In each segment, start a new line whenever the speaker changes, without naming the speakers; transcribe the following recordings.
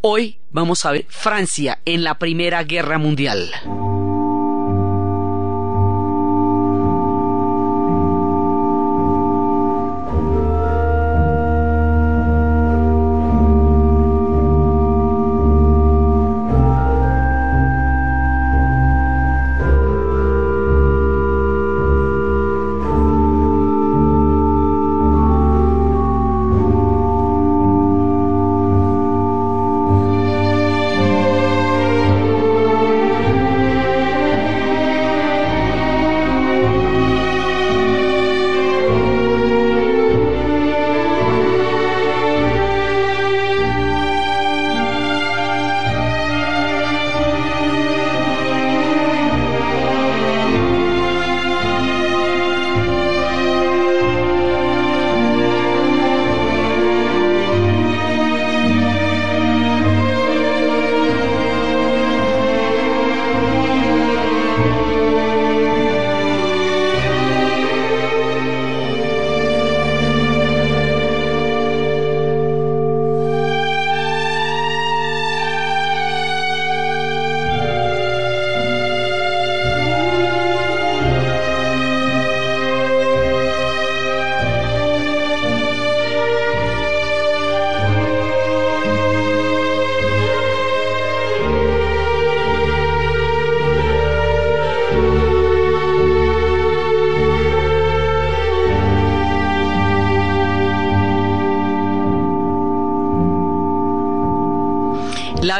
Hoy vamos a ver Francia en la Primera Guerra Mundial.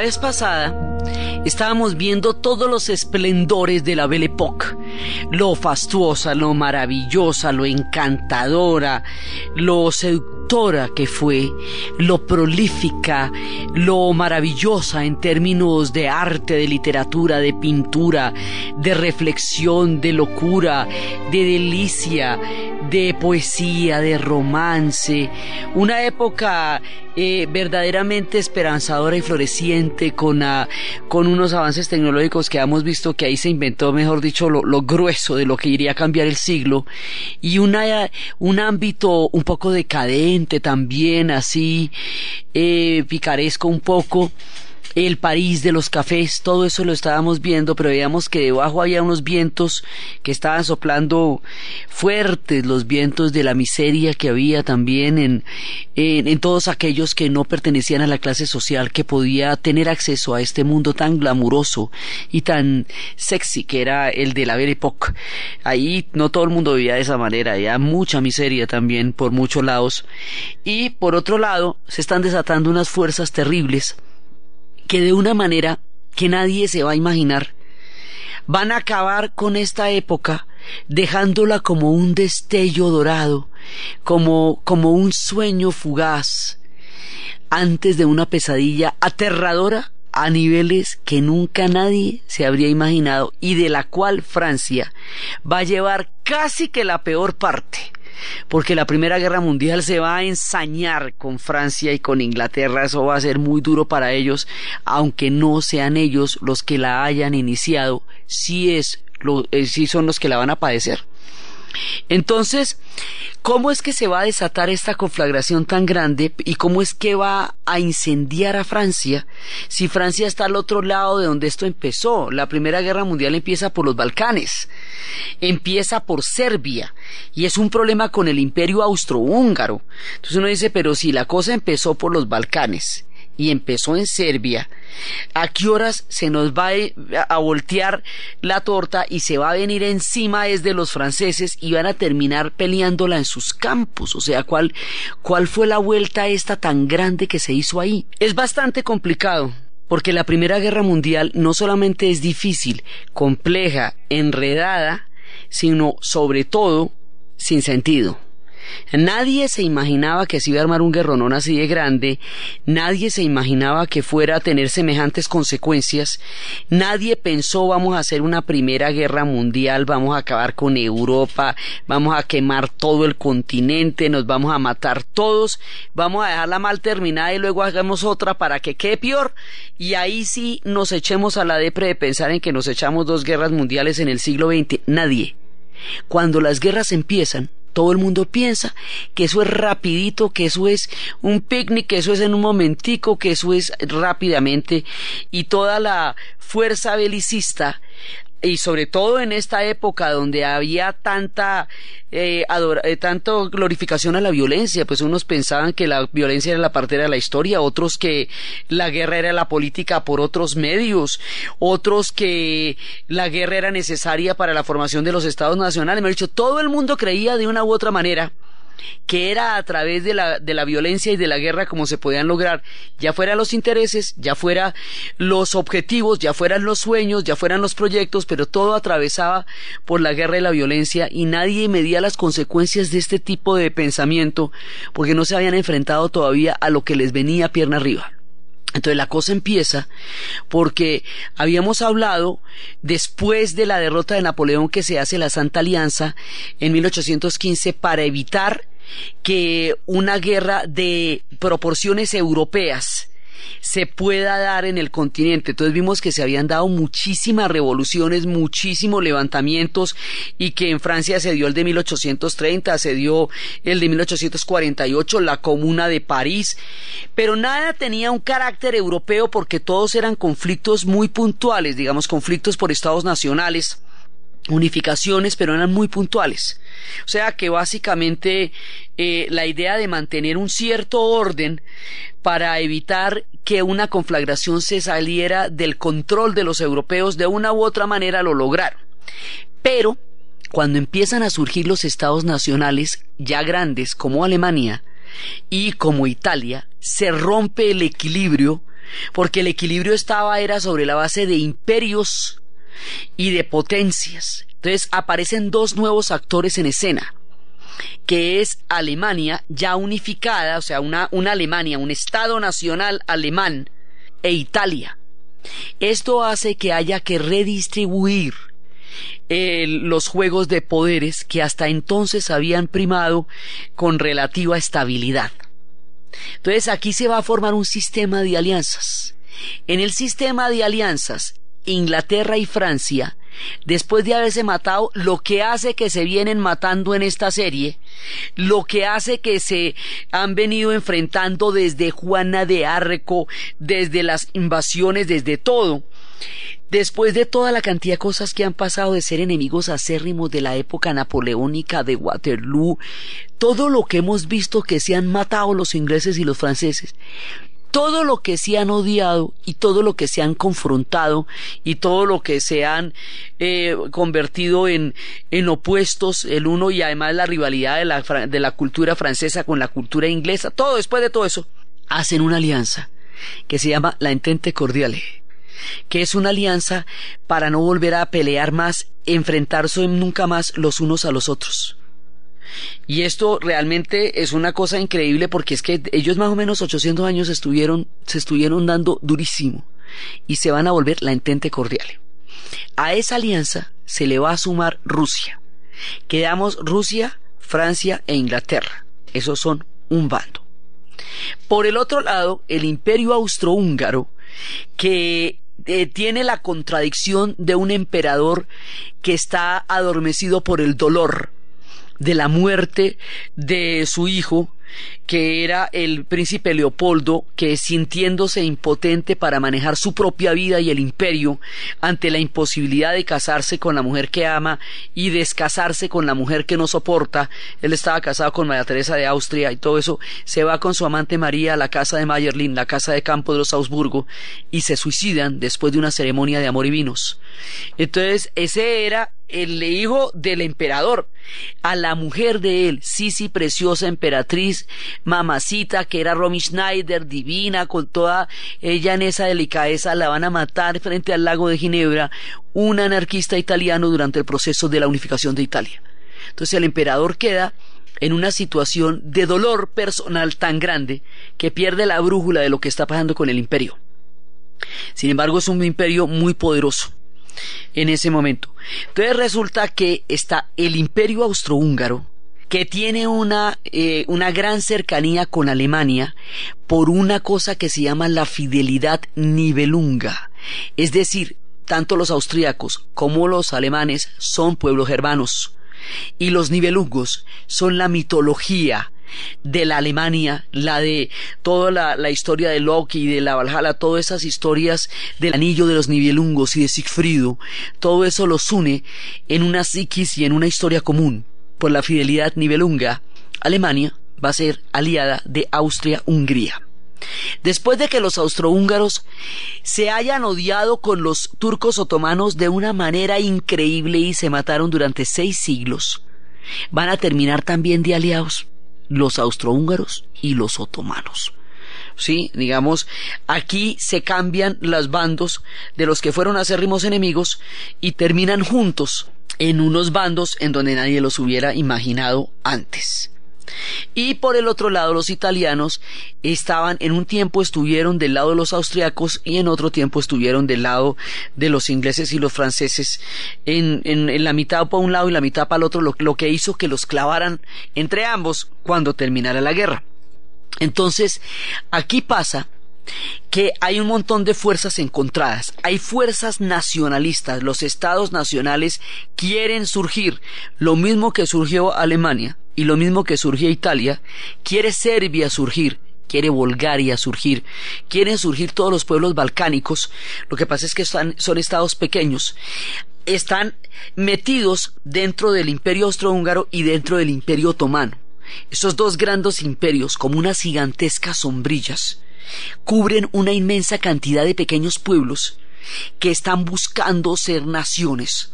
Vez pasada estábamos viendo todos los esplendores de la Belle Époque, lo fastuosa, lo maravillosa, lo encantadora, lo seductora que fue, lo prolífica, lo maravillosa en términos de arte, de literatura, de pintura, de reflexión, de locura, de delicia, de poesía, de romance, una época eh, verdaderamente esperanzadora y floreciente con, ah, con unos avances tecnológicos que hemos visto que ahí se inventó, mejor dicho, lo, lo grueso de lo que iría a cambiar el siglo. Y una, un ámbito un poco decadente también, así eh, picaresco un poco el París de los cafés, todo eso lo estábamos viendo, pero veíamos que debajo había unos vientos que estaban soplando fuertes, los vientos de la miseria que había también en, en, todos aquellos que no pertenecían a la clase social que podía tener acceso a este mundo tan glamuroso y tan sexy que era el de la Belle Époque. Ahí no todo el mundo vivía de esa manera, había mucha miseria también por muchos lados. Y por otro lado, se están desatando unas fuerzas terribles que de una manera que nadie se va a imaginar, van a acabar con esta época dejándola como un destello dorado, como, como un sueño fugaz, antes de una pesadilla aterradora a niveles que nunca nadie se habría imaginado y de la cual Francia va a llevar casi que la peor parte porque la Primera Guerra Mundial se va a ensañar con Francia y con Inglaterra, eso va a ser muy duro para ellos, aunque no sean ellos los que la hayan iniciado, sí es lo, eh, son los que la van a padecer. Entonces, ¿cómo es que se va a desatar esta conflagración tan grande y cómo es que va a incendiar a Francia si Francia está al otro lado de donde esto empezó? La Primera Guerra Mundial empieza por los Balcanes, empieza por Serbia y es un problema con el imperio austrohúngaro. Entonces uno dice, pero si la cosa empezó por los Balcanes y empezó en Serbia, ¿a qué horas se nos va a voltear la torta y se va a venir encima desde los franceses y van a terminar peleándola en sus campos? O sea, ¿cuál, cuál fue la vuelta esta tan grande que se hizo ahí? Es bastante complicado. Porque la Primera Guerra Mundial no solamente es difícil, compleja, enredada, sino sobre todo sin sentido. Nadie se imaginaba que se iba a armar un guerronón así de grande, nadie se imaginaba que fuera a tener semejantes consecuencias, nadie pensó vamos a hacer una primera guerra mundial, vamos a acabar con Europa, vamos a quemar todo el continente, nos vamos a matar todos, vamos a dejarla mal terminada y luego hagamos otra para que quede peor y ahí sí nos echemos a la depre de pensar en que nos echamos dos guerras mundiales en el siglo XX. Nadie. Cuando las guerras empiezan, todo el mundo piensa que eso es rapidito, que eso es un picnic, que eso es en un momentico, que eso es rápidamente. Y toda la fuerza belicista y sobre todo en esta época donde había tanta eh, eh, tanto glorificación a la violencia, pues unos pensaban que la violencia era la partera de la historia, otros que la guerra era la política por otros medios, otros que la guerra era necesaria para la formación de los estados nacionales. Me ha dicho, todo el mundo creía de una u otra manera que era a través de la, de la violencia y de la guerra como se podían lograr, ya fueran los intereses, ya fueran los objetivos, ya fueran los sueños, ya fueran los proyectos, pero todo atravesaba por la guerra y la violencia y nadie medía las consecuencias de este tipo de pensamiento porque no se habían enfrentado todavía a lo que les venía pierna arriba. Entonces la cosa empieza porque habíamos hablado después de la derrota de Napoleón que se hace la Santa Alianza en 1815 para evitar que una guerra de proporciones europeas se pueda dar en el continente. Entonces vimos que se habían dado muchísimas revoluciones, muchísimos levantamientos y que en Francia se dio el de 1830, se dio el de 1848, la Comuna de París, pero nada tenía un carácter europeo porque todos eran conflictos muy puntuales, digamos conflictos por estados nacionales unificaciones, pero eran muy puntuales. O sea que básicamente eh, la idea de mantener un cierto orden para evitar que una conflagración se saliera del control de los europeos de una u otra manera lo lograron. Pero cuando empiezan a surgir los estados nacionales ya grandes como Alemania y como Italia, se rompe el equilibrio porque el equilibrio estaba era sobre la base de imperios y de potencias. Entonces aparecen dos nuevos actores en escena, que es Alemania ya unificada, o sea, una, una Alemania, un Estado nacional alemán, e Italia. Esto hace que haya que redistribuir eh, los juegos de poderes que hasta entonces habían primado con relativa estabilidad. Entonces aquí se va a formar un sistema de alianzas. En el sistema de alianzas, Inglaterra y Francia, después de haberse matado, lo que hace que se vienen matando en esta serie, lo que hace que se han venido enfrentando desde Juana de Arco, desde las invasiones, desde todo, Después de toda la cantidad de cosas que han pasado de ser enemigos acérrimos de la época napoleónica de Waterloo, todo lo que hemos visto que se han matado los ingleses y los franceses, todo lo que se han odiado y todo lo que se han confrontado y todo lo que se han eh, convertido en, en opuestos el uno y además la rivalidad de la, de la cultura francesa con la cultura inglesa, todo después de todo eso, hacen una alianza que se llama la Entente Cordiale que es una alianza para no volver a pelear más, enfrentarse nunca más los unos a los otros. Y esto realmente es una cosa increíble porque es que ellos más o menos 800 años estuvieron, se estuvieron dando durísimo y se van a volver la entente cordial. A esa alianza se le va a sumar Rusia. Quedamos Rusia, Francia e Inglaterra. Esos son un bando. Por el otro lado, el imperio austrohúngaro, que eh, tiene la contradicción de un emperador que está adormecido por el dolor de la muerte de su hijo, que era el príncipe Leopoldo, que sintiéndose impotente para manejar su propia vida y el imperio ante la imposibilidad de casarse con la mujer que ama y descasarse con la mujer que no soporta, él estaba casado con María Teresa de Austria y todo eso, se va con su amante María a la casa de Mayerlin, la casa de campo de los Augsburgo, y se suicidan después de una ceremonia de amor y vinos. Entonces, ese era el hijo del emperador, a la mujer de él, Sisi, preciosa emperatriz, mamacita, que era Romy Schneider, divina, con toda ella en esa delicadeza, la van a matar frente al lago de Ginebra, un anarquista italiano durante el proceso de la unificación de Italia. Entonces el emperador queda en una situación de dolor personal tan grande que pierde la brújula de lo que está pasando con el imperio. Sin embargo, es un imperio muy poderoso en ese momento. Entonces resulta que está el imperio austrohúngaro, que tiene una, eh, una gran cercanía con Alemania por una cosa que se llama la fidelidad nivelunga. Es decir, tanto los austríacos como los alemanes son pueblos germanos. y los nibelungos son la mitología de la Alemania, la de toda la, historia de Loki, de la Valhalla, todas esas historias del anillo de los Nibelungos y de Sigfrido, todo eso los une en una psiquis y en una historia común. Por la fidelidad nibelunga, Alemania va a ser aliada de Austria-Hungría. Después de que los austrohúngaros se hayan odiado con los turcos otomanos de una manera increíble y se mataron durante seis siglos, van a terminar también de aliados los austrohúngaros y los otomanos. Sí, digamos, aquí se cambian los bandos de los que fueron acérrimos enemigos y terminan juntos en unos bandos en donde nadie los hubiera imaginado antes. Y por el otro lado, los italianos estaban, en un tiempo estuvieron del lado de los austriacos y en otro tiempo estuvieron del lado de los ingleses y los franceses, en, en, la mitad para un lado y la mitad para el otro, lo, lo que hizo que los clavaran entre ambos cuando terminara la guerra. Entonces, aquí pasa que hay un montón de fuerzas encontradas. Hay fuerzas nacionalistas. Los estados nacionales quieren surgir. Lo mismo que surgió Alemania y lo mismo que surgió Italia. Quiere Serbia surgir. Quiere Bulgaria surgir. Quieren surgir todos los pueblos balcánicos. Lo que pasa es que son estados pequeños están metidos dentro del imperio austrohúngaro y dentro del imperio otomano. Esos dos grandes imperios, como unas gigantescas sombrillas, cubren una inmensa cantidad de pequeños pueblos que están buscando ser naciones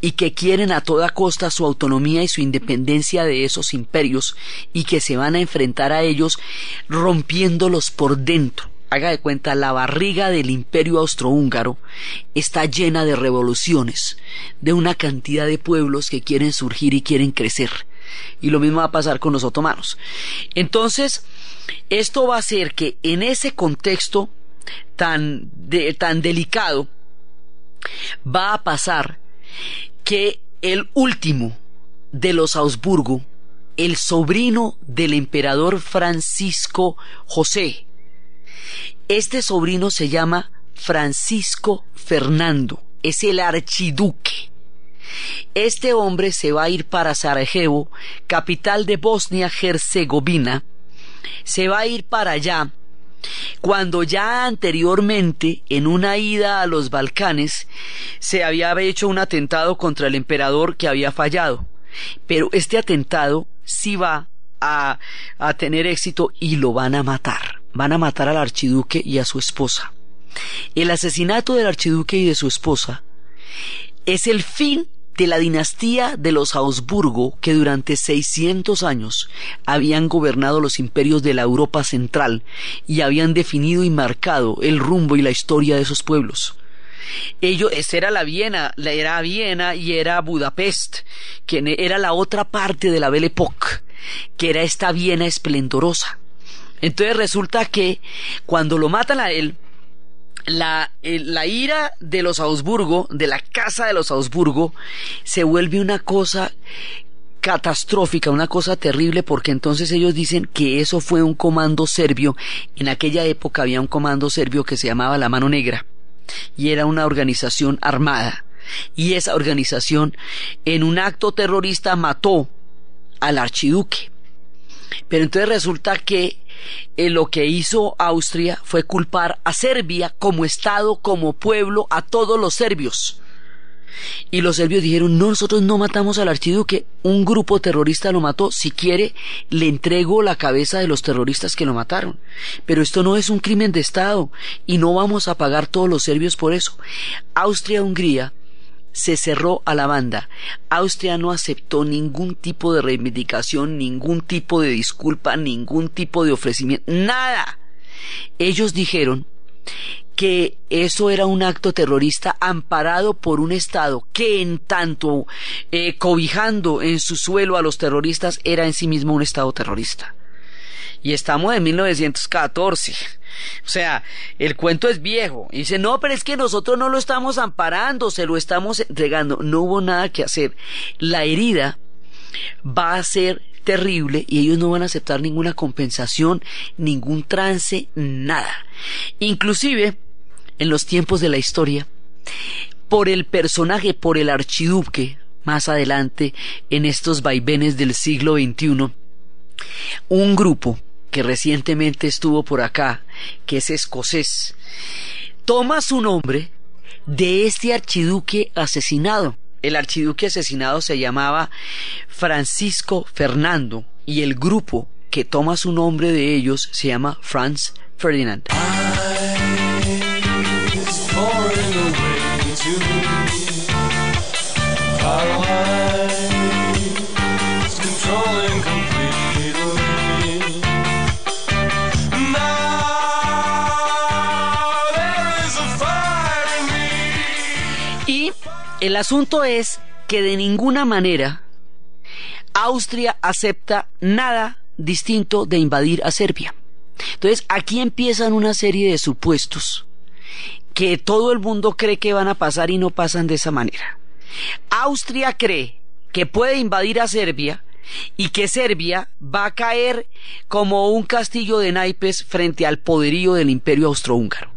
y que quieren a toda costa su autonomía y su independencia de esos imperios y que se van a enfrentar a ellos rompiéndolos por dentro. Haga de cuenta, la barriga del imperio austrohúngaro está llena de revoluciones, de una cantidad de pueblos que quieren surgir y quieren crecer. Y lo mismo va a pasar con los otomanos. Entonces, esto va a hacer que en ese contexto tan, tan delicado va a pasar que el último de los Augsburgo, el sobrino del emperador Francisco José, este sobrino se llama Francisco Fernando, es el archiduque. Este hombre se va a ir para Sarajevo, capital de Bosnia-Herzegovina, se va a ir para allá cuando ya anteriormente, en una ida a los Balcanes, se había hecho un atentado contra el emperador que había fallado. Pero este atentado sí va a, a tener éxito y lo van a matar. Van a matar al archiduque y a su esposa. El asesinato del archiduque y de su esposa es el fin de la dinastía de los Augsburgo que durante 600 años habían gobernado los imperios de la Europa central y habían definido y marcado el rumbo y la historia de esos pueblos. Ellos, esa era la Viena, era Viena y era Budapest, que era la otra parte de la Belle Époque, que era esta Viena esplendorosa. Entonces resulta que cuando lo matan a él, la, la, ira de los Augsburgo, de la casa de los Augsburgo, se vuelve una cosa catastrófica, una cosa terrible, porque entonces ellos dicen que eso fue un comando serbio. En aquella época había un comando serbio que se llamaba la Mano Negra y era una organización armada. Y esa organización en un acto terrorista mató al archiduque. Pero entonces resulta que eh, lo que hizo Austria fue culpar a Serbia como Estado, como pueblo, a todos los serbios. Y los serbios dijeron, no, nosotros no matamos al archiduque, un grupo terrorista lo mató, si quiere, le entrego la cabeza de los terroristas que lo mataron. Pero esto no es un crimen de Estado y no vamos a pagar todos los serbios por eso. Austria-Hungría se cerró a la banda. Austria no aceptó ningún tipo de reivindicación, ningún tipo de disculpa, ningún tipo de ofrecimiento, nada. Ellos dijeron que eso era un acto terrorista amparado por un Estado que en tanto eh, cobijando en su suelo a los terroristas era en sí mismo un Estado terrorista. Y estamos en 1914. O sea, el cuento es viejo. Y dice, no, pero es que nosotros no lo estamos amparando, se lo estamos entregando. No hubo nada que hacer. La herida va a ser terrible y ellos no van a aceptar ninguna compensación, ningún trance, nada. Inclusive, en los tiempos de la historia, por el personaje, por el archiduque, más adelante en estos vaivenes del siglo XXI, un grupo que recientemente estuvo por acá, que es escocés, toma su nombre de este archiduque asesinado. El archiduque asesinado se llamaba Francisco Fernando y el grupo que toma su nombre de ellos se llama Franz Ferdinand. El asunto es que de ninguna manera Austria acepta nada distinto de invadir a Serbia. Entonces aquí empiezan una serie de supuestos que todo el mundo cree que van a pasar y no pasan de esa manera. Austria cree que puede invadir a Serbia y que Serbia va a caer como un castillo de naipes frente al poderío del imperio austrohúngaro.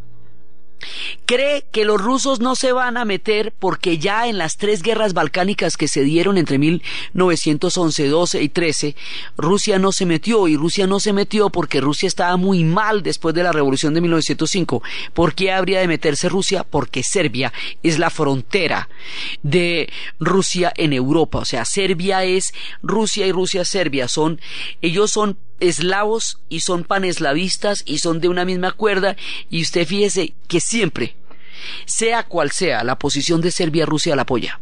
Cree que los rusos no se van a meter porque ya en las tres guerras balcánicas que se dieron entre 1911, 12 y 13, Rusia no se metió y Rusia no se metió porque Rusia estaba muy mal después de la revolución de 1905. ¿Por qué habría de meterse Rusia? Porque Serbia es la frontera de Rusia en Europa. O sea, Serbia es Rusia y Rusia es Serbia. Son, ellos son eslavos y son paneslavistas y son de una misma cuerda y usted fíjese que siempre, sea cual sea la posición de Serbia, Rusia la apoya.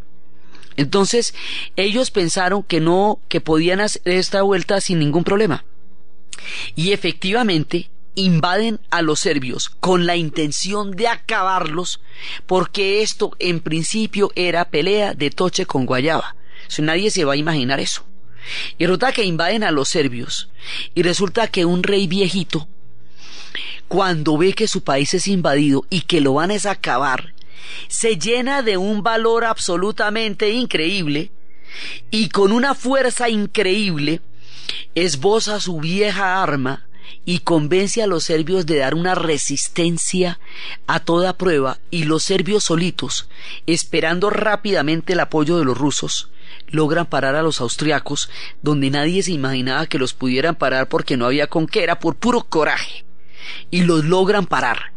Entonces, ellos pensaron que no, que podían hacer esta vuelta sin ningún problema. Y efectivamente, invaden a los serbios con la intención de acabarlos, porque esto en principio era pelea de toche con guayaba. Nadie se va a imaginar eso. Y resulta que invaden a los serbios. Y resulta que un rey viejito, cuando ve que su país es invadido y que lo van a acabar, se llena de un valor absolutamente increíble y con una fuerza increíble esboza su vieja arma y convence a los serbios de dar una resistencia a toda prueba y los serbios solitos, esperando rápidamente el apoyo de los rusos, logran parar a los austriacos donde nadie se imaginaba que los pudieran parar porque no había con qué, era por puro coraje. Y los logran parar.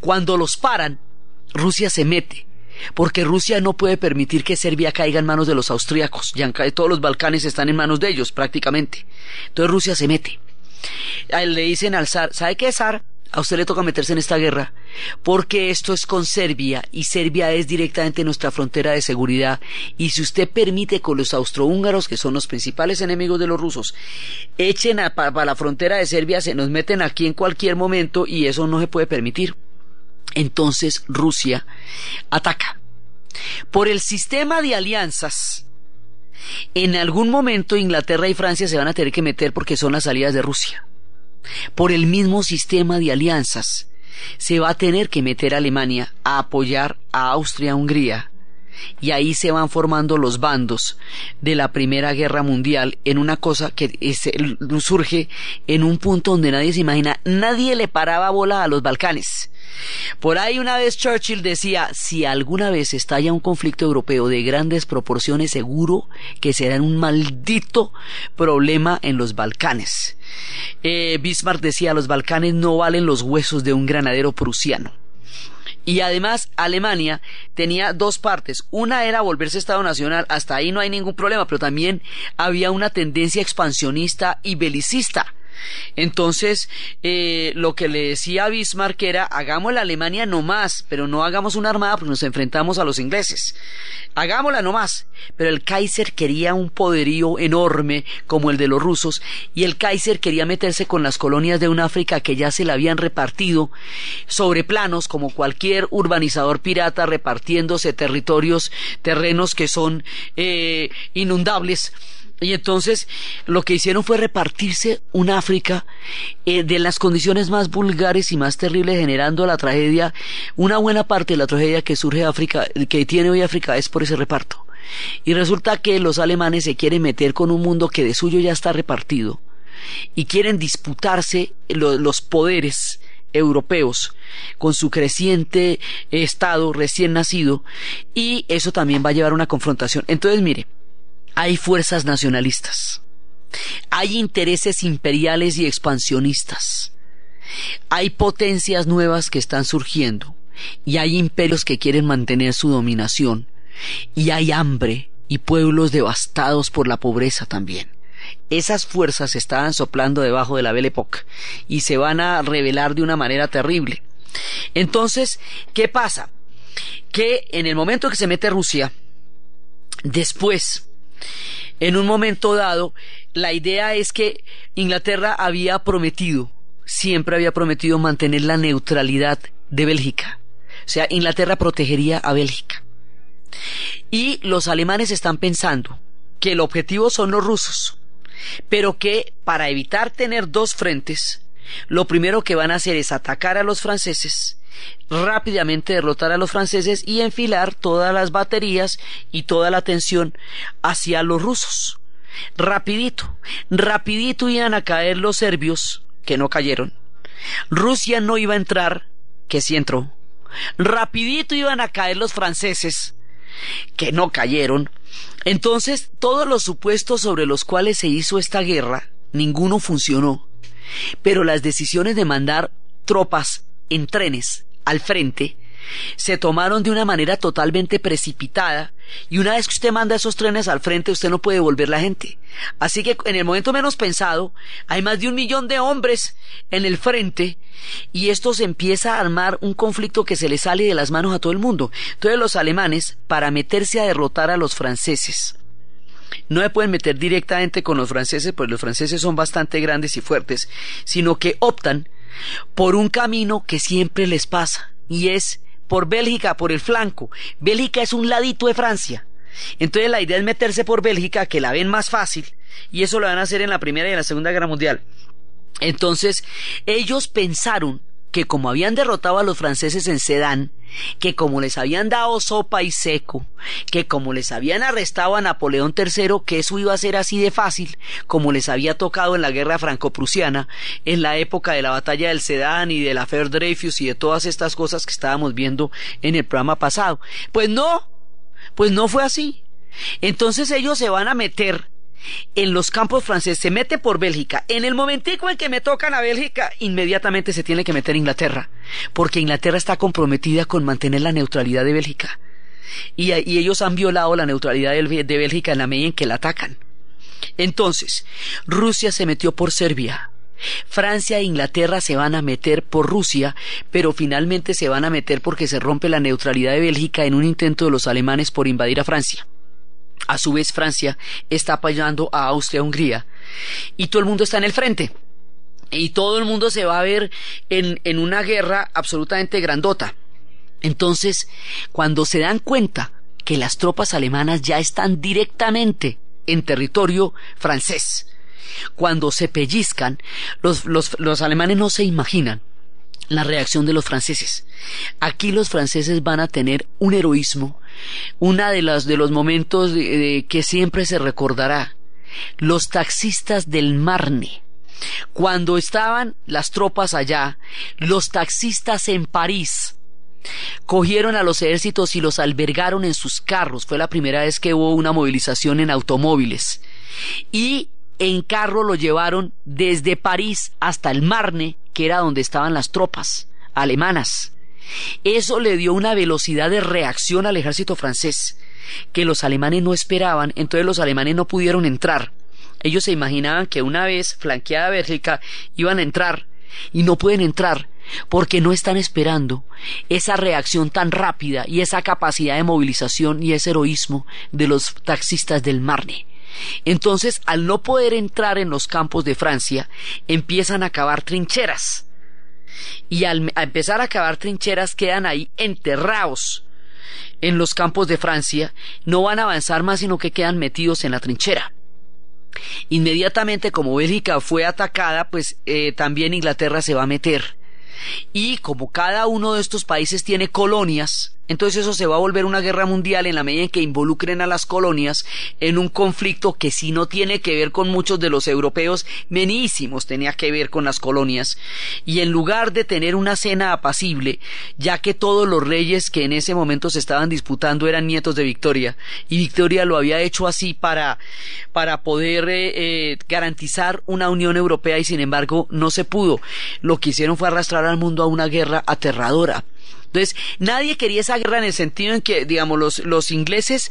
Cuando los paran, Rusia se mete, porque Rusia no puede permitir que Serbia caiga en manos de los austriacos. Ya todos los Balcanes están en manos de ellos prácticamente. Entonces Rusia se mete. Le dicen al zar, ¿sabe qué zar? A usted le toca meterse en esta guerra, porque esto es con Serbia y Serbia es directamente nuestra frontera de seguridad. Y si usted permite con los austrohúngaros, que son los principales enemigos de los rusos, echen para la frontera de Serbia, se nos meten aquí en cualquier momento y eso no se puede permitir. Entonces Rusia ataca. Por el sistema de alianzas, en algún momento Inglaterra y Francia se van a tener que meter porque son las salidas de Rusia por el mismo sistema de alianzas, se va a tener que meter a Alemania a apoyar a Austria-Hungría. Y ahí se van formando los bandos de la Primera Guerra Mundial en una cosa que surge en un punto donde nadie se imagina. Nadie le paraba bola a los Balcanes. Por ahí una vez Churchill decía, si alguna vez estalla un conflicto europeo de grandes proporciones, seguro que será un maldito problema en los Balcanes. Eh, Bismarck decía, los Balcanes no valen los huesos de un granadero prusiano. Y además Alemania tenía dos partes. Una era volverse Estado Nacional, hasta ahí no hay ningún problema, pero también había una tendencia expansionista y belicista. Entonces, eh, lo que le decía a Bismarck era, hagamos la Alemania no más, pero no hagamos una armada porque nos enfrentamos a los ingleses. Hagámosla no más. Pero el Kaiser quería un poderío enorme como el de los rusos y el Kaiser quería meterse con las colonias de un África que ya se le habían repartido sobre planos como cualquier urbanizador pirata repartiéndose territorios, terrenos que son eh, inundables y entonces lo que hicieron fue repartirse un África eh, de las condiciones más vulgares y más terribles, generando la tragedia. Una buena parte de la tragedia que surge África, que tiene hoy África, es por ese reparto. Y resulta que los alemanes se quieren meter con un mundo que de suyo ya está repartido y quieren disputarse los poderes europeos con su creciente estado recién nacido y eso también va a llevar a una confrontación. Entonces, mire, hay fuerzas nacionalistas, hay intereses imperiales y expansionistas, hay potencias nuevas que están surgiendo y hay imperios que quieren mantener su dominación y hay hambre y pueblos devastados por la pobreza también. Esas fuerzas estaban soplando debajo de la Belle Époque y se van a revelar de una manera terrible. Entonces, ¿qué pasa? Que en el momento que se mete Rusia, después, en un momento dado, la idea es que Inglaterra había prometido, siempre había prometido mantener la neutralidad de Bélgica. O sea, Inglaterra protegería a Bélgica. Y los alemanes están pensando que el objetivo son los rusos, pero que para evitar tener dos frentes, lo primero que van a hacer es atacar a los franceses, rápidamente derrotar a los franceses y enfilar todas las baterías y toda la atención hacia los rusos. Rapidito, rapidito iban a caer los serbios, que no cayeron. Rusia no iba a entrar, que sí entró. Rapidito iban a caer los franceses, que no cayeron. Entonces, todos los supuestos sobre los cuales se hizo esta guerra, ninguno funcionó. Pero las decisiones de mandar tropas en trenes al frente se tomaron de una manera totalmente precipitada y una vez que usted manda esos trenes al frente usted no puede volver la gente. Así que en el momento menos pensado hay más de un millón de hombres en el frente y esto se empieza a armar un conflicto que se le sale de las manos a todo el mundo. Entonces los alemanes para meterse a derrotar a los franceses no se pueden meter directamente con los franceses, pues los franceses son bastante grandes y fuertes, sino que optan por un camino que siempre les pasa, y es por Bélgica, por el flanco. Bélgica es un ladito de Francia. Entonces la idea es meterse por Bélgica, que la ven más fácil, y eso lo van a hacer en la Primera y en la Segunda Guerra Mundial. Entonces, ellos pensaron que como habían derrotado a los franceses en Sedán, que como les habían dado sopa y seco, que como les habían arrestado a Napoleón III, que eso iba a ser así de fácil, como les había tocado en la guerra franco-prusiana, en la época de la batalla del Sedán y de la Fer Dreyfus y de todas estas cosas que estábamos viendo en el programa pasado. Pues no, pues no fue así. Entonces ellos se van a meter en los campos franceses, se mete por Bélgica. En el momentico en que me tocan a Bélgica, inmediatamente se tiene que meter Inglaterra, porque Inglaterra está comprometida con mantener la neutralidad de Bélgica. Y, ellos han violado la neutralidad de, de Bélgica en la medida en que la atacan. Entonces, Rusia se metió por Serbia, Francia e Inglaterra se van a meter por Rusia, pero finalmente se van a meter porque se rompe la neutralidad de Bélgica en un intento de los alemanes por invadir a Francia. A su vez, Francia está apoyando a Austria-Hungría y todo el mundo está en el frente. Y todo el mundo se va a ver en, en una guerra absolutamente grandota. Entonces, cuando se dan cuenta que las tropas alemanas ya están directamente en territorio francés, cuando se pellizcan, los, los, los alemanes no se imaginan la reacción de los franceses. Aquí los franceses van a tener un heroísmo, una de las de los momentos que siempre se recordará. Los taxistas del Marne. Cuando estaban las tropas allá, los taxistas en París cogieron a los ejércitos y los albergaron en sus carros. Fue la primera vez que hubo una movilización en automóviles. Y en carro lo llevaron desde París hasta el Marne, que era donde estaban las tropas alemanas. Eso le dio una velocidad de reacción al ejército francés que los alemanes no esperaban, entonces los alemanes no pudieron entrar. Ellos se imaginaban que una vez flanqueada Bélgica iban a entrar y no pueden entrar porque no están esperando esa reacción tan rápida y esa capacidad de movilización y ese heroísmo de los taxistas del Marne. Entonces, al no poder entrar en los campos de Francia, empiezan a cavar trincheras. Y al empezar a cavar trincheras quedan ahí enterrados en los campos de Francia, no van a avanzar más sino que quedan metidos en la trinchera. Inmediatamente como Bélgica fue atacada, pues eh, también Inglaterra se va a meter. Y como cada uno de estos países tiene colonias, entonces eso se va a volver una guerra mundial en la medida en que involucren a las colonias en un conflicto que si no tiene que ver con muchos de los europeos menísimos, tenía que ver con las colonias. Y en lugar de tener una cena apacible, ya que todos los reyes que en ese momento se estaban disputando eran nietos de Victoria, y Victoria lo había hecho así para, para poder eh, eh, garantizar una Unión Europea y sin embargo no se pudo. Lo que hicieron fue arrastrar al mundo a una guerra aterradora entonces, nadie quería esa guerra en el sentido en que, digamos, los, los ingleses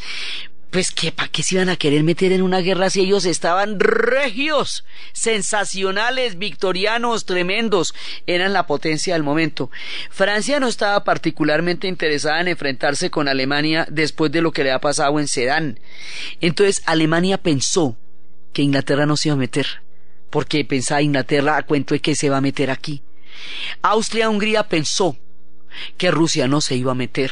pues para qué se iban a querer meter en una guerra si ellos estaban regios, sensacionales, victorianos, tremendos, eran la potencia del momento. Francia no estaba particularmente interesada en enfrentarse con Alemania después de lo que le ha pasado en Sedán. Entonces Alemania pensó que Inglaterra no se iba a meter, porque pensaba Inglaterra a cuento de que se va a meter aquí. Austria-Hungría pensó que Rusia no se iba a meter,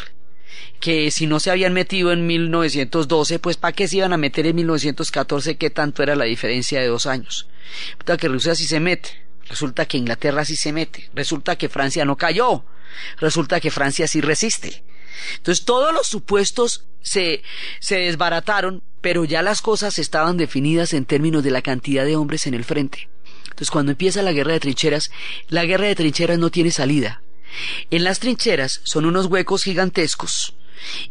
que si no se habían metido en 1912, pues ¿para qué se iban a meter en 1914? ¿Qué tanto era la diferencia de dos años? Resulta que Rusia sí se mete, resulta que Inglaterra sí se mete, resulta que Francia no cayó, resulta que Francia sí resiste. Entonces todos los supuestos se, se desbarataron, pero ya las cosas estaban definidas en términos de la cantidad de hombres en el frente. Entonces cuando empieza la guerra de trincheras, la guerra de trincheras no tiene salida. En las trincheras son unos huecos gigantescos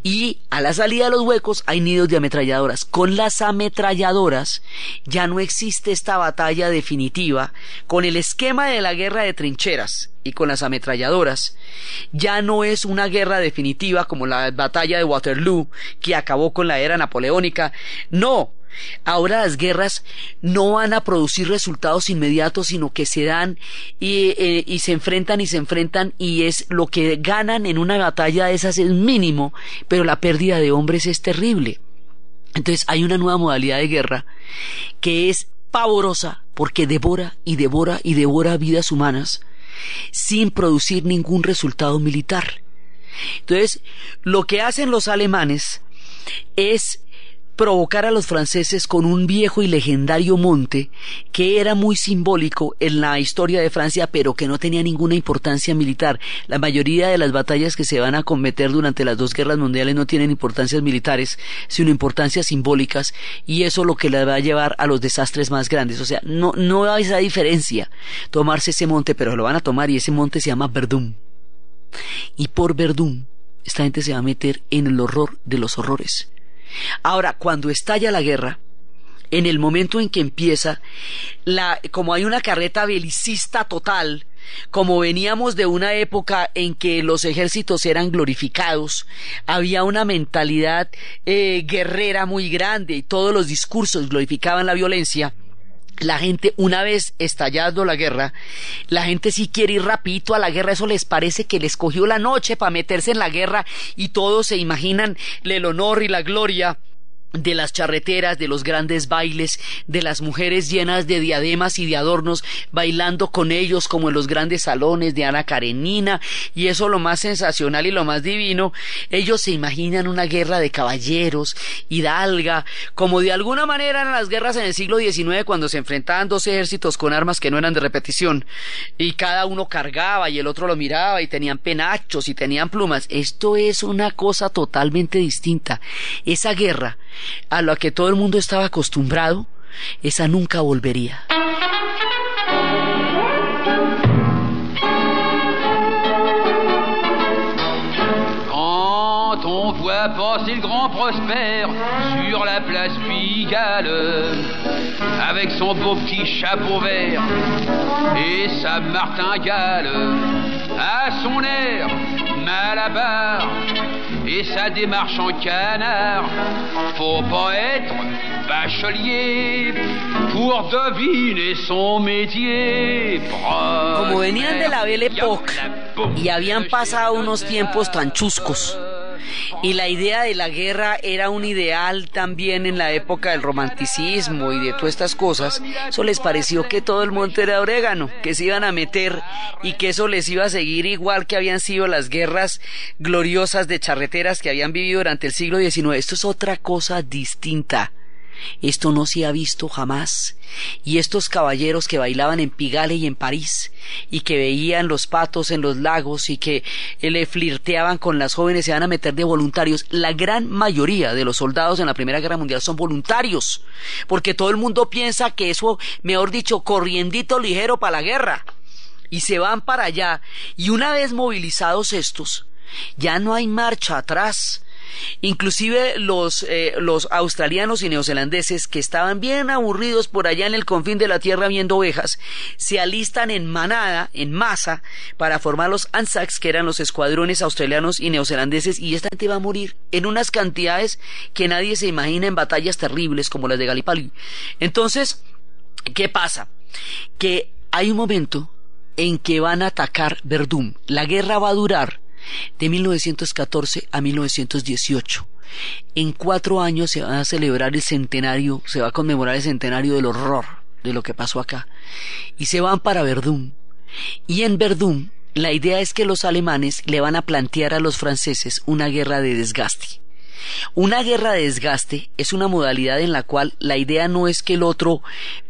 y a la salida de los huecos hay nidos de ametralladoras. Con las ametralladoras ya no existe esta batalla definitiva. Con el esquema de la guerra de trincheras y con las ametralladoras ya no es una guerra definitiva como la batalla de Waterloo que acabó con la era napoleónica. No, Ahora las guerras no van a producir resultados inmediatos, sino que se dan eh, y, se enfrentan y se enfrentan y es lo que ganan en una batalla de esas es mínimo, pero la pérdida de hombres es terrible. Entonces hay una nueva modalidad de guerra que es pavorosa porque devora y devora y devora vidas humanas sin producir ningún resultado militar. Entonces, lo que hacen los alemanes es provocar a los franceses con un viejo y legendario monte que era muy simbólico en la historia de Francia pero que no tenía ninguna importancia militar. La mayoría de las batallas que se van a cometer durante las dos guerras mundiales no tienen importancias militares, sino importancias simbólicas y eso lo que le va a llevar a los desastres más grandes. O sea, no, no hay esa diferencia tomarse ese monte, pero lo van a tomar y ese monte se llama Verdún. Y por Verdún, esta gente se va a meter en el horror de los horrores. Ahora, cuando estalla la guerra, en el momento en que empieza, la, como hay una carreta belicista total, como veníamos de una época en que los ejércitos eran glorificados, había una mentalidad eh, guerrera muy grande y todos los discursos glorificaban la violencia, la gente, una vez estallado la guerra, la gente sí quiere ir rapidito a la guerra, eso les parece que les cogió la noche para meterse en la guerra y todos se imaginan el honor y la gloria de las charreteras, de los grandes bailes, de las mujeres llenas de diademas y de adornos, bailando con ellos como en los grandes salones de Ana Karenina, y eso lo más sensacional y lo más divino, ellos se imaginan una guerra de caballeros, hidalga, como de alguna manera eran las guerras en el siglo XIX cuando se enfrentaban dos ejércitos con armas que no eran de repetición, y cada uno cargaba y el otro lo miraba y tenían penachos y tenían plumas. Esto es una cosa totalmente distinta. Esa guerra a la que todo el mundo estaba acostumbrado, esa nunca volvería.
Quand on voit passer le grand Prosper sur la place Pigalle, avec son beau petit chapeau vert et sa martingale, à son air malabar et sa démarche en canard. Faut pas être bachelier pour deviner son métier.
Como venían de la Belle Époque y habían pasado unos tiempos tan chuscos y la idea de la guerra era un ideal también en la época del romanticismo y de todas estas cosas, eso les pareció que todo el monte era orégano, que se iban a meter y que eso les iba a seguir igual que habían sido las guerras gloriosas de charreteras que habían vivido durante el siglo XIX. Esto es otra cosa distinta. Esto no se ha visto jamás. Y estos caballeros que bailaban en Pigale y en París, y que veían los patos en los lagos y que le flirteaban con las jóvenes, se van a meter de voluntarios. La gran mayoría de los soldados en la Primera Guerra Mundial son voluntarios, porque todo el mundo piensa que eso, mejor dicho, corriendito ligero para la guerra. Y se van para allá. Y una vez movilizados estos, ya no hay marcha atrás Inclusive los, eh, los australianos y neozelandeses que estaban bien aburridos por allá en el confín de la tierra viendo ovejas, se alistan en manada, en masa, para formar los ANZACs, que eran los escuadrones australianos y neozelandeses, y esta gente va a morir en unas cantidades que nadie se imagina en batallas terribles como las de Gallipoli. Entonces, ¿qué pasa? Que hay un momento en que van a atacar Verdún. La guerra va a durar de 1914 a 1918. En cuatro años se va a celebrar el centenario, se va a conmemorar el centenario del horror de lo que pasó acá. Y se van para Verdún. Y en Verdún, la idea es que los alemanes le van a plantear a los franceses una guerra de desgaste. Una guerra de desgaste es una modalidad en la cual la idea no es que el otro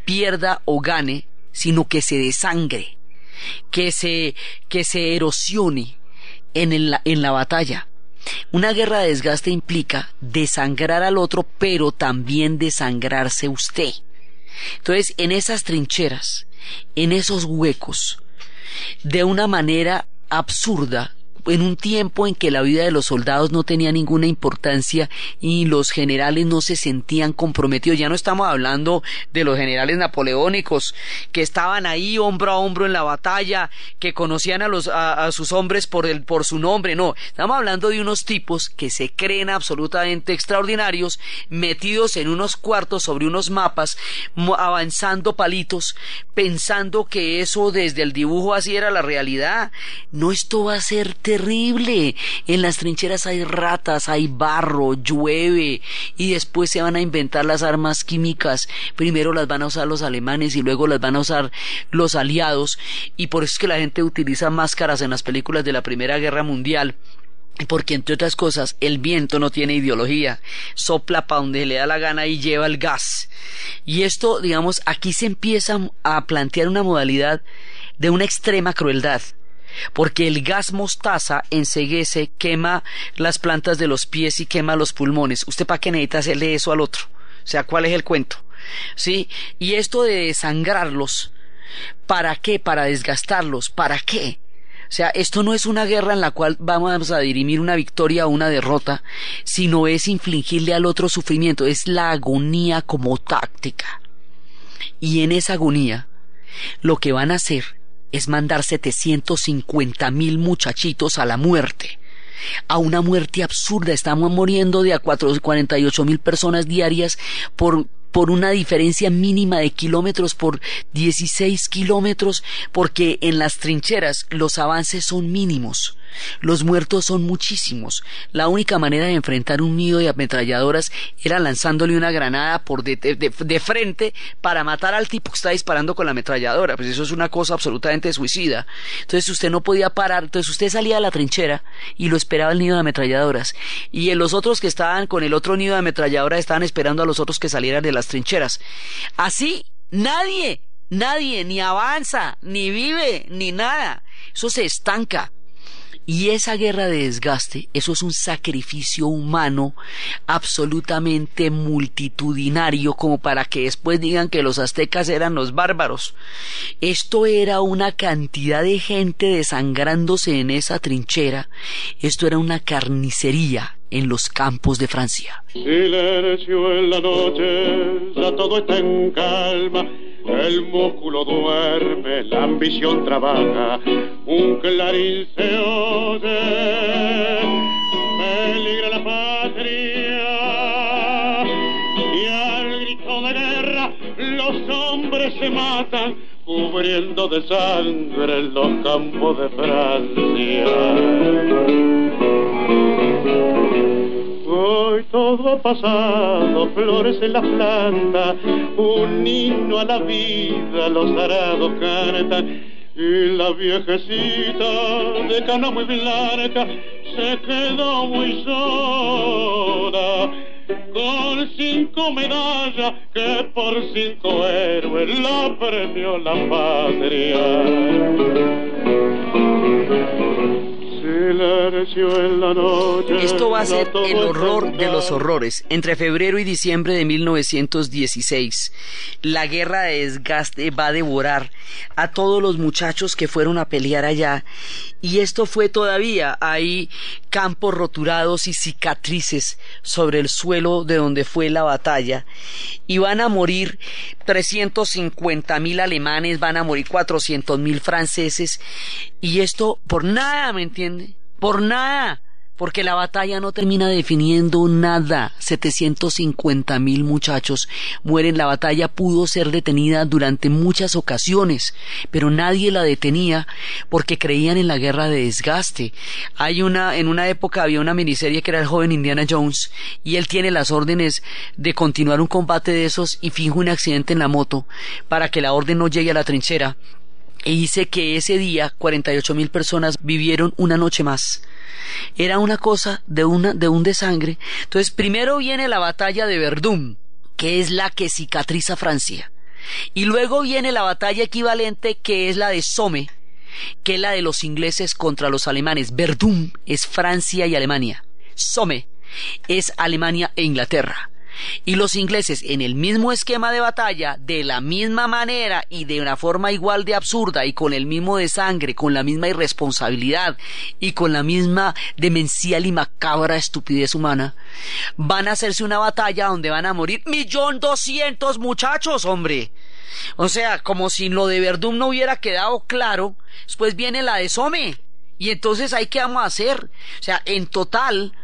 pierda o gane, sino que se desangre, que se, que se erosione, en, en la batalla. Una guerra de desgaste implica desangrar al otro, pero también desangrarse usted. Entonces, en esas trincheras, en esos huecos, de una manera absurda, en un tiempo en que la vida de los soldados no tenía ninguna importancia y los generales no se sentían comprometidos. Ya no estamos hablando de los generales napoleónicos que estaban ahí hombro a hombro en la batalla, que conocían a los a, sus hombres por el por su nombre, no, estamos hablando de unos tipos que se creen absolutamente extraordinarios, metidos en unos cuartos sobre unos mapas, avanzando palitos, pensando que eso desde el dibujo así era la realidad. No esto va a ser terrible. En las trincheras hay ratas, hay barro, llueve y después se van a inventar las armas químicas. Primero las van a usar los alemanes y luego las van a usar los aliados y por eso es que la gente utiliza máscaras en las películas de la Primera Guerra Mundial porque entre otras cosas el viento no tiene ideología, sopla para donde le da la gana y lleva el gas. Y esto, digamos, aquí se empieza a plantear una modalidad de una extrema crueldad porque el gas mostaza enseguece, quema las plantas de los pies y quema los pulmones. ¿Usted para qué necesita hacerle eso al otro? O sea, ¿cuál es el cuento? ¿Sí? Y esto de desangrarlos, ¿para qué? Para desgastarlos, ¿para qué? O sea, esto no es una guerra en la cual vamos a dirimir una victoria o una derrota, sino es infligirle al otro sufrimiento, es la agonía como táctica. Y en esa agonía, lo que van a hacer es mandar 750 mil muchachitos a la muerte. A una muerte absurda. Estamos muriendo de a 48 mil personas diarias por por una diferencia mínima de kilómetros por 16 kilómetros, porque en las trincheras los avances son mínimos. Los muertos son muchísimos. La única manera de enfrentar un nido de ametralladoras era lanzándole una granada por de, frente para matar al tipo que está disparando con la ametralladora. Pues eso es una cosa absolutamente suicida. Entonces usted no podía parar. Entonces usted salía de la trinchera y lo esperaba el nido de ametralladoras. Y los otros que estaban con el otro nido de ametralladoras estaban esperando a los otros que salieran de la las trincheras. Así, nadie, nadie ni avanza, ni vive, ni nada. Eso se estanca. Y esa guerra de desgaste, eso es un sacrificio humano absolutamente multitudinario como para que después digan que los aztecas eran los bárbaros. Esto era una cantidad de gente desangrándose en esa trinchera. Esto era una carnicería en los campos de Francia.
Silencio en la noche, todo está en calma. El músculo duerme, la ambición trabaja, un clarín cubriendo de sangre los campos de Francia. Hoy todo ha pasado, flores en la planta, un himno a la vida, los arados cantan. Y la viejecita de cana muy blanca se quedó muy sola con cinco medallas que por cinco héroes la premió la patria.
Esto va a ser el horror de los horrores. Entre febrero y diciembre de 1916, la guerra de desgaste va a devorar a todos los muchachos que fueron a pelear allá. Y esto fue todavía, hay campos roturados y cicatrices sobre el suelo de donde fue la batalla. Y van a morir 350 mil alemanes, van a morir 400 mil franceses. Y esto por nada, ¿me entiende? Por nada porque la batalla no termina definiendo nada. 750 mil muchachos mueren. La batalla pudo ser detenida durante muchas ocasiones, pero nadie la detenía porque creían en la guerra de desgaste. Hay una, en una época había una miniserie que era el joven Indiana Jones y él tiene las órdenes de continuar un combate de esos y finge un accidente en la moto para que la orden no llegue a la trinchera. Y dice que ese día 48 mil personas vivieron una noche más era una cosa de una de un desangre. Entonces, primero viene la batalla de Verdún, que es la que cicatriza Francia. Y luego viene la batalla equivalente que es la de Somme, que es la de los ingleses contra los alemanes. Verdún es Francia y Alemania. Somme es Alemania e Inglaterra. Y los ingleses, en el mismo esquema de batalla, de la misma manera y de una forma igual de absurda y con el mismo de sangre, con la misma irresponsabilidad y con la misma demencial y macabra estupidez humana, van a hacerse una batalla donde van a morir millón doscientos muchachos, hombre. O sea, como si lo de Verdún no hubiera quedado claro, después viene la de Somme. Y entonces, ¿ahí qué vamos a hacer? O sea, en total,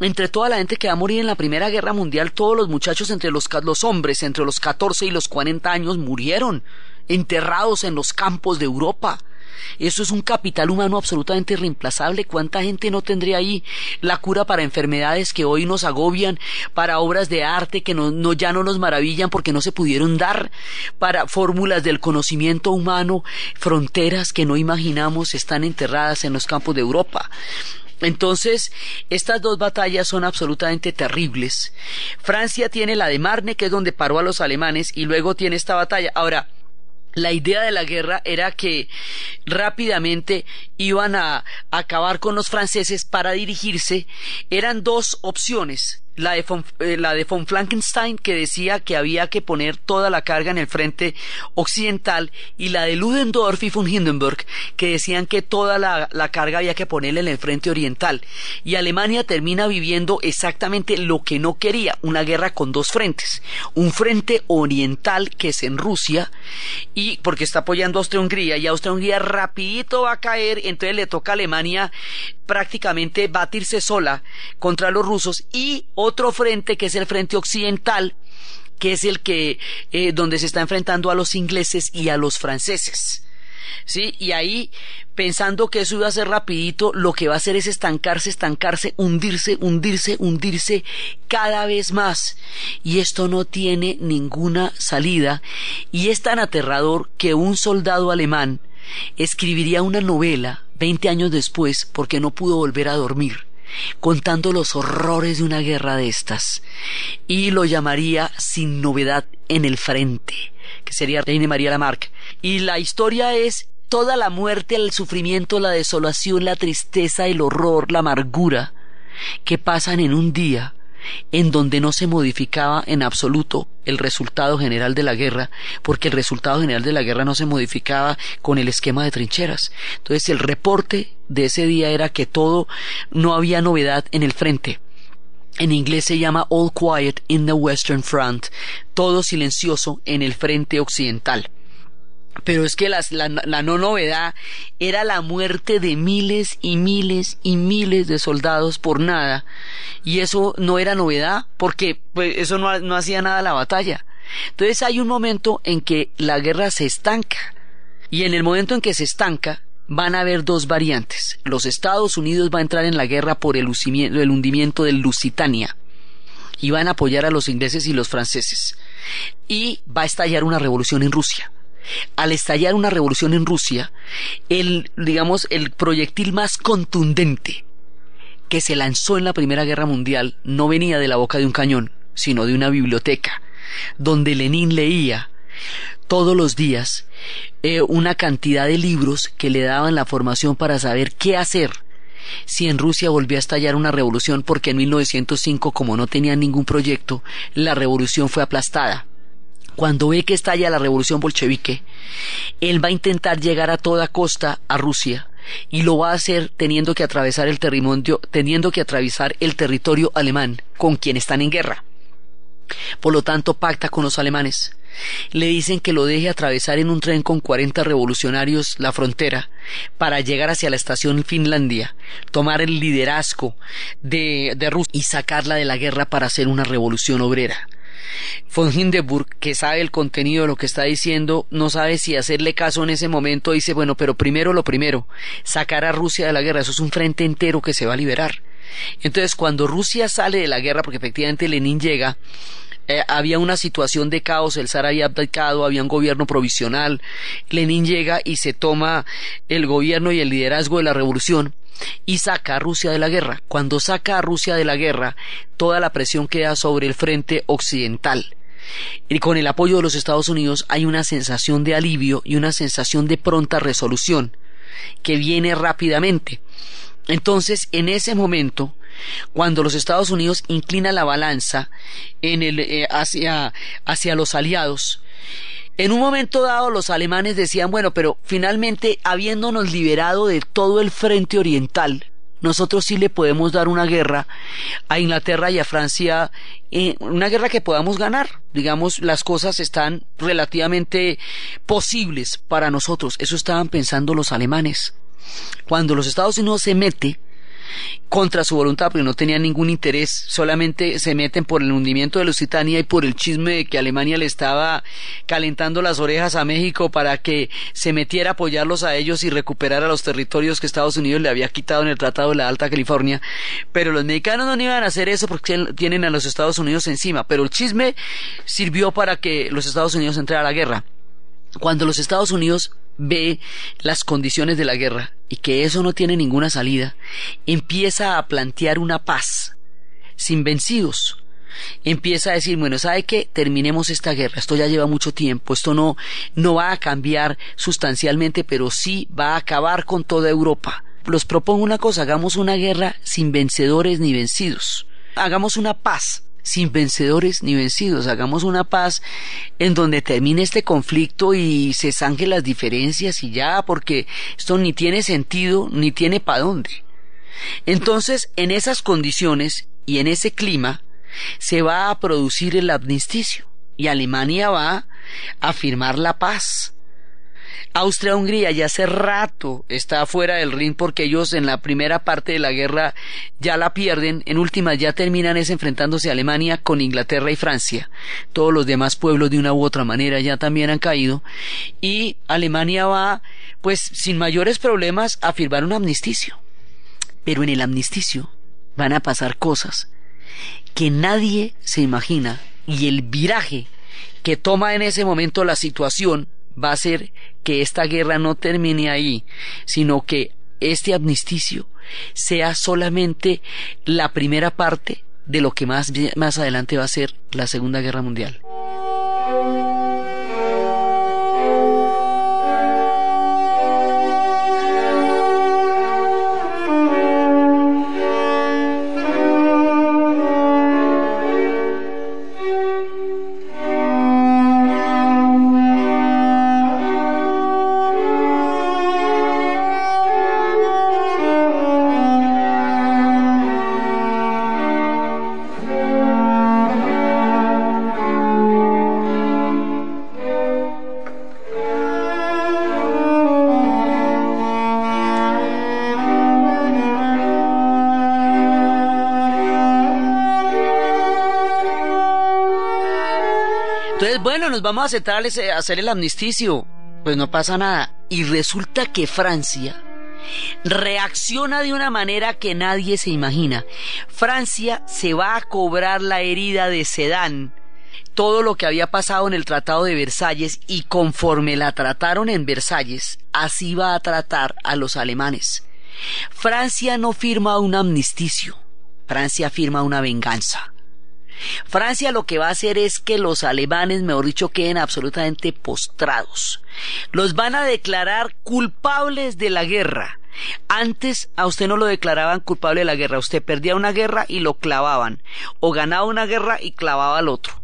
entre toda la gente que va a morir en la Primera Guerra Mundial, todos los muchachos entre los, los hombres entre los 14 y los 40 años murieron, enterrados en los campos de Europa. Eso es un capital humano absolutamente irreemplazable. ¿Cuánta gente no tendría ahí la cura para enfermedades que hoy nos agobian, para obras de arte que no, ya no nos maravillan porque no se pudieron dar, para fórmulas del conocimiento humano, fronteras que no imaginamos están enterradas en los campos de Europa? Entonces, estas dos batallas son absolutamente terribles. Francia tiene la de Marne, que es donde paró a los alemanes, y luego tiene esta batalla. Ahora, la idea de la guerra era que rápidamente iban a acabar con los franceses para dirigirse. Eran dos opciones la de, von, eh, la de von Frankenstein que decía que había que poner toda la carga en el frente occidental y la de Ludendorff y von Hindenburg que decían que toda la, la carga había que ponerla en el frente oriental. Y Alemania termina viviendo exactamente lo que no quería, una guerra con dos frentes, un frente oriental que es en Rusia y porque está apoyando a Austria-Hungría y Austria-Hungría rapidito va a caer, entonces le toca a Alemania prácticamente batirse sola contra los rusos y otro frente que es el frente occidental que es el que eh, donde se está enfrentando a los ingleses y a los franceses. ¿Sí? Y ahí, pensando que eso iba a ser rapidito, lo que va a hacer es estancarse, estancarse, hundirse, hundirse, hundirse cada vez más. Y esto no tiene ninguna salida. Y es tan aterrador que un soldado alemán escribiría una novela veinte años después porque no pudo volver a dormir contando los horrores de una guerra de estas, y lo llamaría Sin novedad en el frente, que sería Reine María Lamarck. Y la historia es toda la muerte, el sufrimiento, la desolación, la tristeza, el horror, la amargura, que pasan en un día en donde no se modificaba en absoluto el resultado general de la guerra, porque el resultado general de la guerra no se modificaba con el esquema de trincheras. Entonces el reporte de ese día era que todo no había novedad en el frente. En inglés se llama All Quiet in the Western Front, todo silencioso en el frente occidental. Pero es que la, no novedad era la muerte de miles y miles y miles de soldados por nada. Y eso no era novedad porque pues, eso no, no hacía nada la batalla. Entonces hay un momento en que la guerra se estanca. Y en el momento en que se estanca, van a haber dos variantes. Los Estados Unidos van a entrar en la guerra por el, el hundimiento del Lusitania y van a apoyar a los ingleses y los franceses. Y va a estallar una revolución en Rusia al estallar una revolución en Rusia, el, digamos, el proyectil más contundente que se lanzó en la Primera Guerra Mundial no venía de la boca de un cañón, sino de una biblioteca, donde Lenin leía todos los días eh, una cantidad de libros que le daban la formación para saber qué hacer si en Rusia volvía a estallar una revolución porque en 1905 como no tenía ningún proyecto la revolución fue aplastada cuando ve que estalla la revolución bolchevique, él va a intentar llegar a toda costa a Rusia y lo va a hacer teniendo que atravesar el territorio, teniendo que atravesar el territorio alemán con quien están en guerra. Por lo tanto, pacta con los alemanes. Le dicen que lo deje atravesar en un tren con 40 revolucionarios la frontera para llegar hacia la estación Finlandia, tomar el liderazgo de, de Rusia y sacarla de la guerra para hacer una revolución obrera. Von Hindenburg, que sabe el contenido de lo que está diciendo, no sabe si hacerle caso en ese momento, dice, bueno, pero primero lo primero, sacar a Rusia de la guerra, eso es un frente entero que se va a liberar. Entonces, cuando Rusia sale de la guerra, porque efectivamente Lenin llega, eh, había una situación de caos, el zar había abdicado, había un gobierno provisional, Lenin llega y se toma el gobierno y el liderazgo de la revolución, y saca a Rusia de la guerra. Cuando saca a Rusia de la guerra, toda la presión queda sobre el frente occidental. Y con el apoyo de los Estados Unidos hay una sensación de alivio y una sensación de pronta resolución que viene rápidamente. Entonces, en ese momento, cuando los Estados Unidos inclinan la balanza eh, hacia los aliados, en un momento dado los alemanes decían, bueno, pero finalmente, habiéndonos liberado de todo el frente oriental, nosotros sí le podemos dar una guerra a Inglaterra y a Francia, eh, una guerra que podamos ganar. Digamos, las cosas están relativamente posibles para nosotros. Eso estaban pensando los alemanes. Cuando los Estados Unidos se mete contra su voluntad, porque no tenían ningún interés, solamente se meten por el hundimiento de Lusitania y por el chisme de que Alemania le estaba calentando las orejas a México para que se metiera a apoyarlos a ellos y recuperara los territorios que Estados Unidos le había quitado en el Tratado de la Alta California. Pero los mexicanos no iban a hacer eso porque tienen a los Estados Unidos encima. Pero el chisme sirvió para que los Estados Unidos entraran a la guerra. Cuando los Estados Unidos ve las condiciones de la guerra y que eso no tiene ninguna salida, empieza a plantear una paz sin vencidos. Empieza a decir, bueno, ¿sabe qué? Terminemos esta guerra. Esto ya lleva mucho tiempo. Esto no, no va a cambiar sustancialmente, pero sí va a acabar con toda Europa. Los propongo una cosa, hagamos una guerra sin vencedores ni vencidos. Hagamos una paz sin vencedores ni vencidos. Hagamos una paz en donde termine este conflicto y se zanjen las diferencias y ya, porque esto ni tiene sentido ni tiene para dónde. Entonces, en esas condiciones y en ese clima, se va a producir el amnisticio y Alemania va a firmar la paz Austria-Hungría ya hace rato está fuera del ring porque ellos en la primera parte de la guerra ya la pierden, en última ya terminan es enfrentándose a Alemania con Inglaterra y Francia. Todos los demás pueblos de una u otra manera ya también han caído y Alemania va pues sin mayores problemas a firmar un amnisticio. Pero en el amnisticio van a pasar cosas que nadie se imagina y el viraje que toma en ese momento la situación va a ser que esta guerra no termine ahí, sino que este amnisticio sea solamente la primera parte de lo que más, más adelante va a ser la Segunda Guerra Mundial. Vamos a hacer el amnisticio. Pues no pasa nada. Y resulta que Francia reacciona de una manera que nadie se imagina. Francia se va a cobrar la herida de Sedán, todo lo que había pasado en el Tratado de Versalles y conforme la trataron en Versalles, así va a tratar a los alemanes. Francia no firma un amnisticio, Francia firma una venganza. Francia lo que va a hacer es que los alemanes, mejor dicho, queden absolutamente postrados. Los van a declarar culpables de la guerra. Antes a usted no lo declaraban culpable de la guerra, usted perdía una guerra y lo clavaban, o ganaba una guerra y clavaba al otro.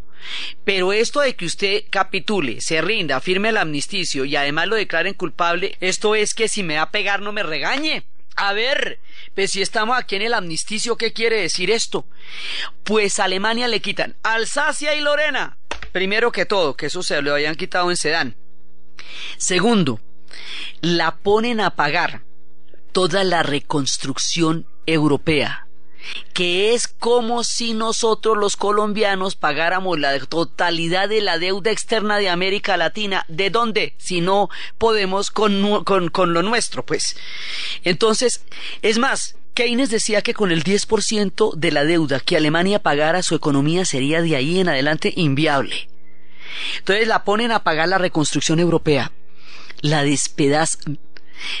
Pero esto de que usted capitule, se rinda, firme el amnisticio y además lo declaren culpable, esto es que si me va a pegar no me regañe. A ver, pues si estamos aquí en el amnisticio, ¿qué quiere decir esto? Pues Alemania le quitan Alsacia y Lorena. Primero que todo, que eso se lo habían quitado en Sedán. Segundo, la ponen a pagar toda la reconstrucción europea que es como si nosotros los colombianos pagáramos la totalidad de la deuda externa de América Latina. ¿De dónde? Si no podemos con, con, lo nuestro, pues. Entonces, es más, Keynes decía que con el 10% de la deuda que Alemania pagara, su economía sería de ahí en adelante inviable. Entonces la ponen a pagar la reconstrucción europea, la despedazan,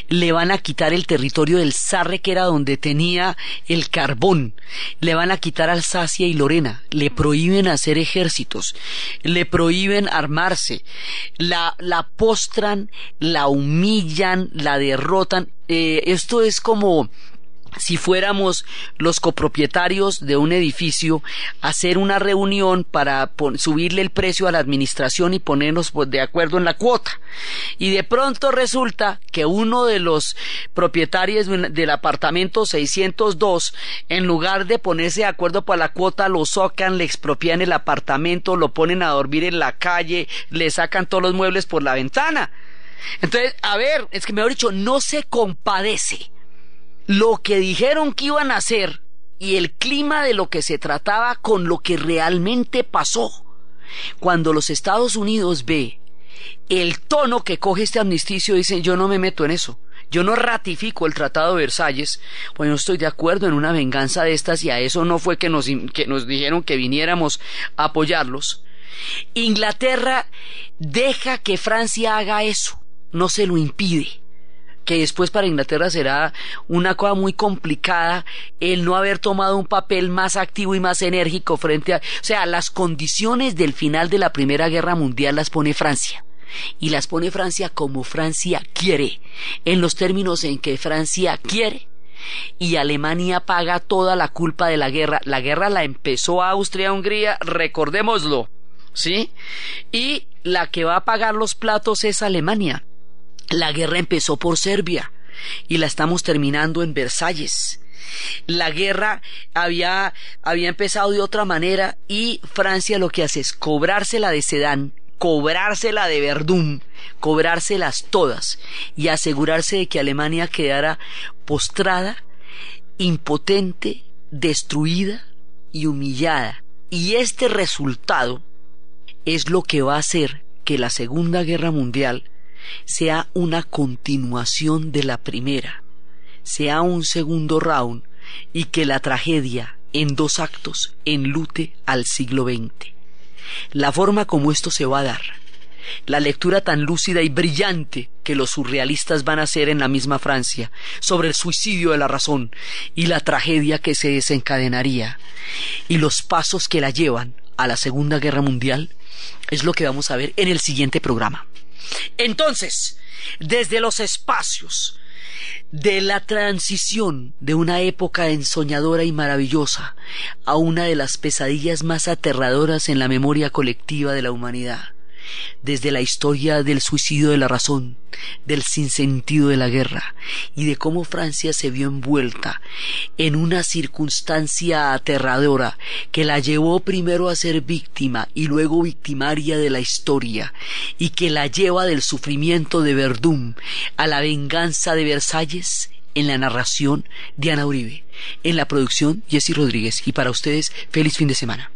le van a quitar el territorio del Sarre, que era donde tenía el carbón, le van a quitar Alsacia y Lorena, le prohíben hacer ejércitos, le prohíben armarse, la, la postran, la humillan, la derrotan. Eh, esto es como si fuéramos los copropietarios de un edificio, hacer una reunión para subirle el precio a la administración y ponernos pues, de acuerdo en la cuota. Y de pronto resulta que uno de los propietarios del apartamento 602, en lugar de ponerse de acuerdo para la cuota, lo socan, le expropian el apartamento, lo ponen a dormir en la calle, le sacan todos los muebles por la ventana. Entonces, a ver, es que me ha dicho, no se compadece lo que dijeron que iban a hacer y el clima de lo que se trataba con lo que realmente pasó. Cuando los Estados Unidos ve el tono que coge este amnisticio, dicen yo no me meto en eso. Yo no ratifico el Tratado de Versalles, pues no estoy de acuerdo en una venganza de estas y a eso no fue que nos, que nos dijeron que viniéramos a apoyarlos. Inglaterra deja que Francia haga eso, no se lo impide que después para Inglaterra será una cosa muy complicada el no haber tomado un papel más activo y más enérgico frente a... O sea, las condiciones del final de la Primera Guerra Mundial las pone Francia. Y las pone Francia como Francia quiere, en los términos en que Francia quiere. Y Alemania paga toda la culpa de la guerra. La guerra la empezó Austria-Hungría, recordémoslo. ¿Sí? Y la que va a pagar los platos es Alemania. La guerra empezó por Serbia y la estamos terminando en Versalles. La guerra había, había empezado de otra manera y Francia lo que hace es cobrársela de Sedán, cobrársela de Verdún, cobrárselas todas y asegurarse de que Alemania quedara postrada, impotente, destruida y humillada. Y este resultado es lo que va a hacer que la Segunda Guerra Mundial sea una continuación de la primera, sea un segundo round y que la tragedia en dos actos enlute al siglo XX. La forma como esto se va a dar, la lectura tan lúcida y brillante que los surrealistas van a hacer en la misma Francia sobre el suicidio de la razón y la tragedia que se desencadenaría y los pasos que la llevan a la Segunda Guerra Mundial es lo que vamos a ver en el siguiente programa. Entonces, desde los espacios de la transición de una época ensoñadora y maravillosa a una de las pesadillas más aterradoras en la memoria colectiva de la humanidad, desde la historia del suicidio de la razón, del sinsentido de la guerra y de cómo Francia se vio envuelta en una circunstancia aterradora que la llevó primero a ser víctima y luego victimaria de la historia y que la lleva del sufrimiento de Verdún a la venganza de Versalles en la narración Diana Uribe, en la producción Jesse Rodríguez y para ustedes feliz fin de semana.